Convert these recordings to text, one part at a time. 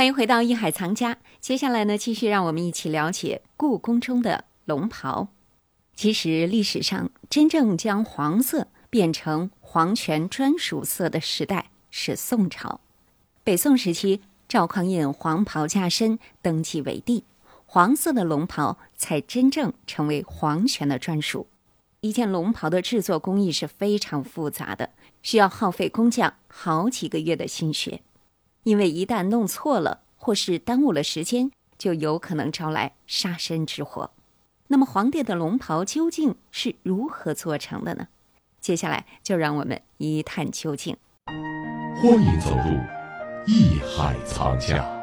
欢迎回到艺海藏家。接下来呢，继续让我们一起了解故宫中的龙袍。其实历史上真正将黄色变成皇权专属色的时代是宋朝。北宋时期，赵匡胤黄袍加身登基为帝，黄色的龙袍才真正成为皇权的专属。一件龙袍的制作工艺是非常复杂的，需要耗费工匠好几个月的心血。因为一旦弄错了，或是耽误了时间，就有可能招来杀身之祸。那么，皇帝的龙袍究竟是如何做成的呢？接下来就让我们一探究竟。欢迎走入艺海藏家。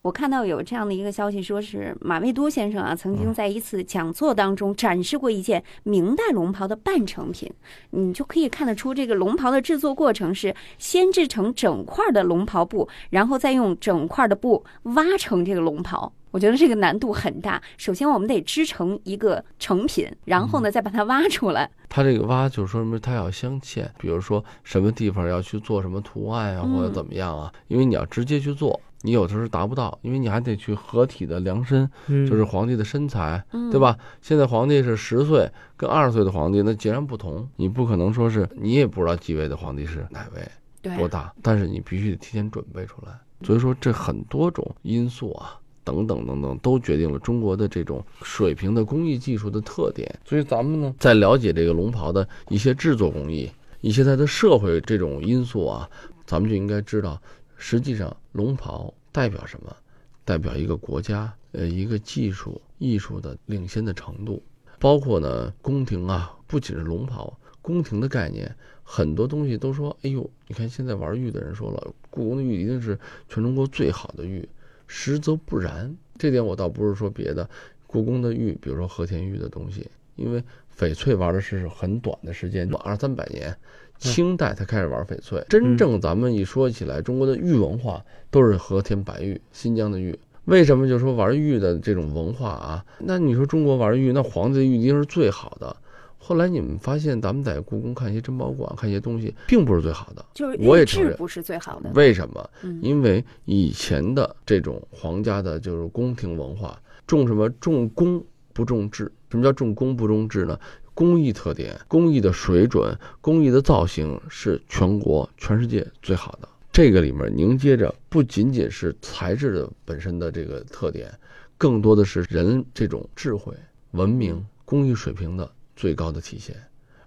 我看到有这样的一个消息，说是马未都先生啊，曾经在一次讲座当中展示过一件明代龙袍的半成品。你就可以看得出，这个龙袍的制作过程是先制成整块的龙袍布，然后再用整块的布挖成这个龙袍。我觉得这个难度很大。首先，我们得织成一个成品，然后呢，再把它挖出来。它这个挖就是说什么？它要镶嵌，比如说什么地方要去做什么图案啊，或者怎么样啊？因为你要直接去做。你有的时候达不到，因为你还得去合体的量身，就是皇帝的身材，对吧？现在皇帝是十岁，跟二十岁的皇帝那截然不同。你不可能说是你也不知道继位的皇帝是哪位，多大，但是你必须得提前准备出来。所以说，这很多种因素啊，等等等等，都决定了中国的这种水平的工艺技术的特点。所以咱们呢，在了解这个龙袍的一些制作工艺，一些它的社会这种因素啊，咱们就应该知道。实际上，龙袍代表什么？代表一个国家，呃，一个技术艺术的领先的程度。包括呢，宫廷啊，不仅是龙袍，宫廷的概念，很多东西都说，哎呦，你看现在玩玉的人说了，故宫的玉一定是全中国最好的玉，实则不然。这点我倒不是说别的，故宫的玉，比如说和田玉的东西，因为翡翠玩的是很短的时间，二三百年。清代才开始玩翡翠，真正咱们一说起来，中国的玉文化都是和田白玉、新疆的玉。为什么就说玩玉的这种文化啊？那你说中国玩玉，那皇帝的玉一定是最好的。后来你们发现，咱们在故宫看一些珍宝馆，看一些东西，并不是最好的。就是我也承认不是最好的。为什么？因为以前的这种皇家的，就是宫廷文化，重什么？重工不重质。什么叫重工不重质呢？工艺特点、工艺的水准、工艺的造型是全国、全世界最好的。这个里面凝结着不仅仅是材质的本身的这个特点，更多的是人这种智慧、文明、工艺水平的最高的体现。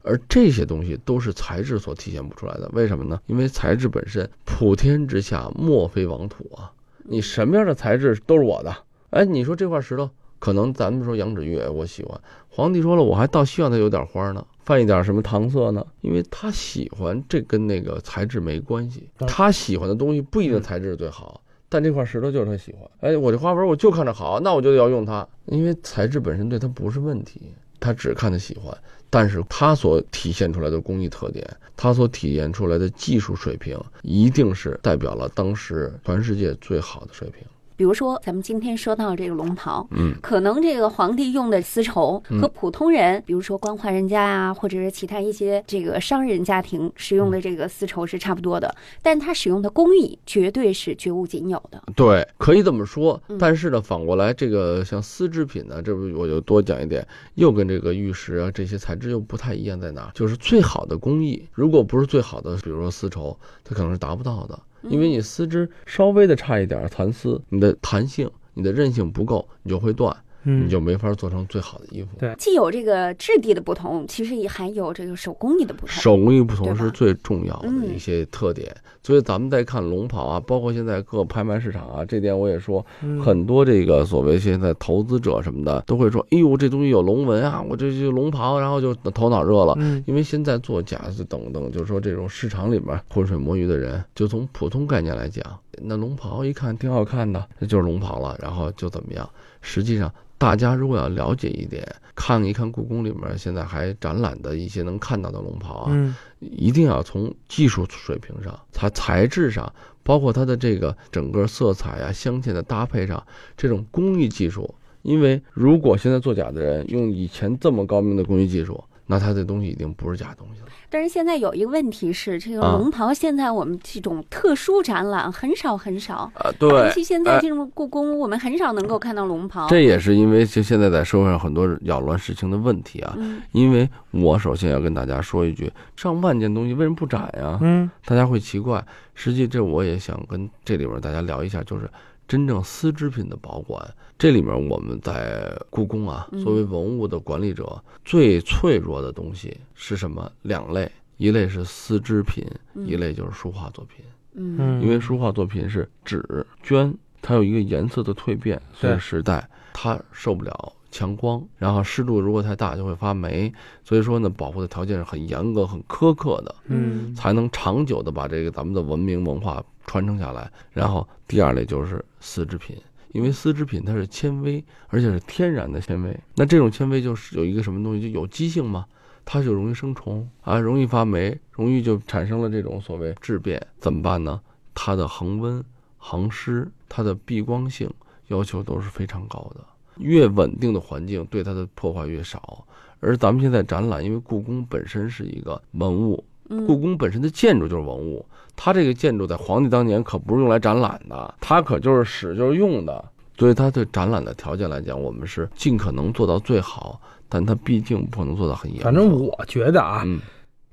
而这些东西都是材质所体现不出来的。为什么呢？因为材质本身，普天之下莫非王土啊！你什么样的材质都是我的。哎，你说这块石头。可能咱们说羊脂玉，我喜欢。皇帝说了，我还倒希望它有点花呢，泛一点什么糖色呢？因为他喜欢，这跟那个材质没关系。他喜欢的东西不一定材质最好，但这块石头就是他喜欢。哎，我这花纹我就看着好，那我就要用它。因为材质本身对他不是问题，他只看他喜欢。但是他所体现出来的工艺特点，他所体现出来的技术水平，一定是代表了当时全世界最好的水平。比如说，咱们今天说到这个龙袍，嗯，可能这个皇帝用的丝绸和普通人，比如说官宦人家啊，或者是其他一些这个商人家庭使用的这个丝绸是差不多的，但他使用的工艺绝对是绝无仅有的。对，可以这么说。但是呢，反过来，这个像丝织品呢，这不我就多讲一点，又跟这个玉石啊这些材质又不太一样，在哪？就是最好的工艺，如果不是最好的，比如说丝绸，它可能是达不到的。因为你四肢稍微的差一点，蚕丝，你的弹性、你的韧性不够，你就会断。你就没法做成最好的衣服。对，既有这个质地的不同，其实也还有这个手工艺的不同。手工艺不同是最重要的一些特点。所以咱们再看龙袍啊，包括现在各拍卖市场啊，这点我也说，很多这个所谓现在投资者什么的都会说：“哎呦，这东西有龙纹啊，我这就龙袍，然后就头脑热了。”嗯因为现在做假子等等，就是说这种市场里面浑水摸鱼的人，就从普通概念来讲，那龙袍一看挺好看的，那就是龙袍了，然后就怎么样？实际上。大家如果要了解一点，看一看故宫里面现在还展览的一些能看到的龙袍啊，一定要从技术水平上、它材质上，包括它的这个整个色彩啊、镶嵌的搭配上，这种工艺技术。因为如果现在做假的人用以前这么高明的工艺技术，那它这东西已经不是假东西了。但是现在有一个问题是，这个啊龙袍现在我们这种特殊展览很少很少，啊，对尤其现在哎这种故宫，我们很少能够看到龙袍。这也是因为就现在在社会上很多扰乱事情的问题啊。嗯因为我首先要跟大家说一句，上万件东西为什么不展呀？嗯大家会奇怪。实际这我也想跟这里边大家聊一下，就是真正丝织品的保管。这里面我们在故宫啊，嗯作为文物的管理者，最脆弱的东西是什么？两类，一类是丝织品，嗯一类就是书画作品。嗯嗯，因为书画作品是纸绢，它有一个颜色的蜕变，随着时代它受不了强光，然后湿度如果太大就会发霉，所以说呢，保护的条件是很严格、很苛刻的，嗯才能长久的把这个咱们的文明文化传承下来。然后第二类就是丝织品。因为丝织品它是纤维，而且是天然的纤维。那这种纤维就是有一个什么东西，就有机性嘛，它就容易生虫啊，容易发霉，容易就产生了这种所谓质变。怎么办呢？它的恒温、恒湿、它的避光性要求都是非常高的。越稳定的环境，对它的破坏越少。而咱们现在展览，因为故宫本身是一个文物，嗯故宫本身的建筑就是文物，它这个建筑在皇帝当年可不是用来展览的，它可就是使就是用的。所以它对展览的条件来讲，我们是尽可能做到最好，但它毕竟不可能做到很严。反正我觉得啊，嗯，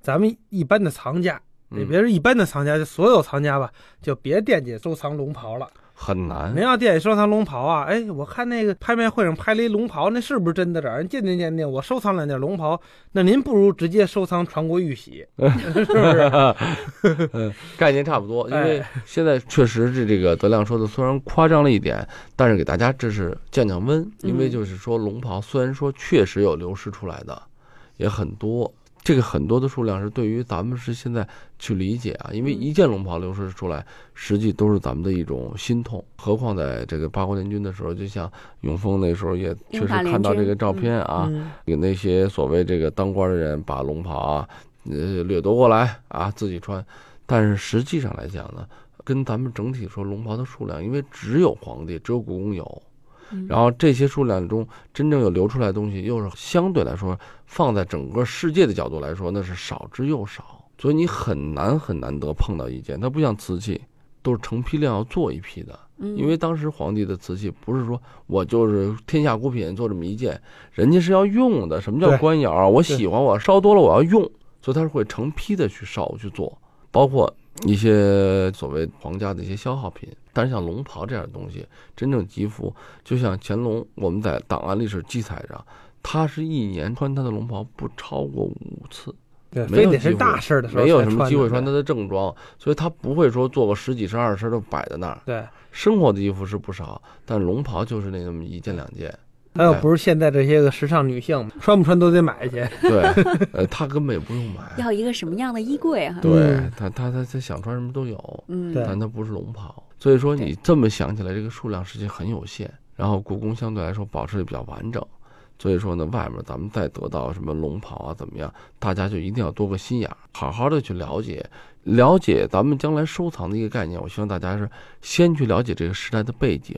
咱们一般的藏家，也嗯别是一般的藏家，就所有藏家吧，就别惦记收藏龙袍了。很难您。要惦记收藏龙袍啊，哎，我看那个拍卖会上拍了一龙袍，那是不是真的？让人鉴定鉴定。我收藏两件龙袍，那您不如直接收藏传国玉玺，是不是？嗯，概念差不多，因为哎现在确实是这个德亮说的，虽然夸张了一点，但是给大家这是降降温，因为嗯就是说龙袍虽然说确实有流失出来的，也很多。这个很多的数量是对于咱们是现在去理解啊，因为嗯一件龙袍流失出来，实际都是咱们的一种心痛。何况在这个八国联军的时候，就像永丰那时候也确实看到这个照片啊，嗯有那些所谓这个当官的人把龙袍啊，呃，掠夺过来啊，自己穿。但是实际上来讲呢，跟咱们整体说龙袍的数量，因为只有皇帝，只有故宫有，嗯然后这些数量中真正有流出来的东西，又是相对来说放在整个世界的角度来说，那是少之又少，所以你很难很难得碰到一件，它不像瓷器，都是成批量要做一批的。嗯因为当时皇帝的瓷器不是说我就是天下孤品做这么一件，人家是要用的。什么叫官窑啊？我喜欢，我烧多了我要用，所以他是会成批的去烧去做，包括一些所谓皇家的一些消耗品。但是像龙袍这样的东西，真正吉服，就像乾隆，我们在档案历史记载上，他是一年穿他的龙袍不超过五次。对，没有非得是大事的时候没有什么机会穿他的正装，所以他不会说做个十几身、二十身都摆在那儿。对，生活的衣服是不少，但龙袍就是那么一件两件。他要不是现在这些个时尚女性，穿不穿都得买去。对，呃，他根本也不用买。要一个什么样的衣柜哈？对嗯他，他他他想穿什么都有，嗯，对但她不是龙袍。所以说你这么想起来，这个数量实际很有限。然后故宫相对来说保持的比较完整，所以说呢，外面咱们再得到什么龙袍啊怎么样，大家就一定要多个心眼，好好的去了解，了解咱们将来收藏的一个概念。我希望大家是先去了解这个时代的背景、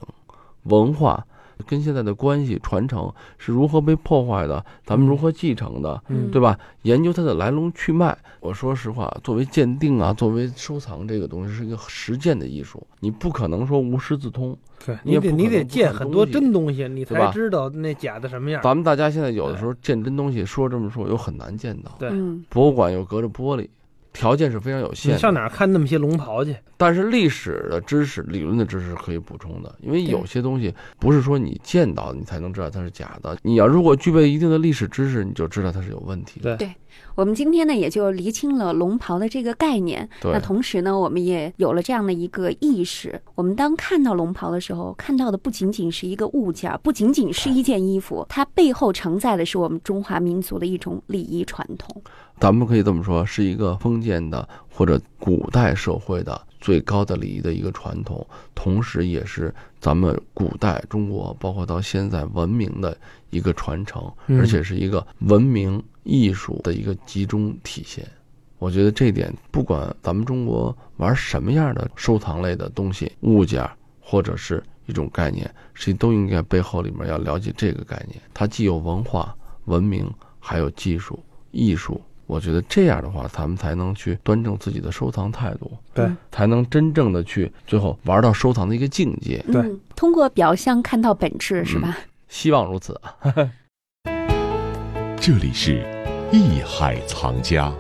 文化。跟现在的关系传承是如何被破坏的，咱们如何继承的，嗯对吧？研究它的来龙去脉。我说实话，作为鉴定啊，作为收藏这个东西是一个实践的艺术，你不可能说无师自通。对你你得你得见很多真东西，你才知道那假的什么样。咱们大家现在有的时候见真东西，说这么说又很难见到。对嗯博物馆又隔着玻璃，条件是非常有限的。你上哪儿看那么些龙袍去？但是历史的知识、理论的知识可以补充的，因为有些东西不是说你见到你才能知道它是假的。你要如果具备一定的历史知识，你就知道它是有问题的。对我们今天呢，也就厘清了龙袍的这个概念。那同时呢，我们也有了这样的一个意识：我们当看到龙袍的时候，看到的不仅仅是一个物件，不仅仅是一件衣服，它背后承载的是我们中华民族的一种礼仪传统。咱们可以这么说，是一个封建的或者古代社会的最高的礼仪的一个传统，同时也是咱们古代中国包括到现在文明的一个传承，嗯而且是一个文明艺术的一个集中体现。我觉得这一点，不管咱们中国玩什么样的收藏类的东西、物件，或者是一种概念，实际都应该背后里面要了解这个概念。它既有文化、文明，还有技术，艺术。我觉得这样的话，咱们才能去端正自己的收藏态度，对，才能真正的去最后玩到收藏的一个境界。对嗯，通过表象看到本质，是吧？希望如此啊。这里是艺海藏家。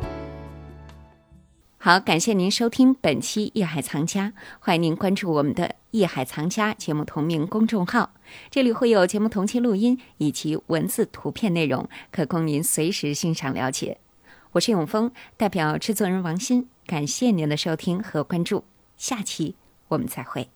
好，感谢您收听本期《艺海藏家》，欢迎您关注我们的《艺海藏家》节目同名公众号，这里会有节目同期录音以及文字、图片内容，可供您随时欣赏了解。我是永峰，代表制作人王鑫，感谢您的收听和关注，下期我们再会。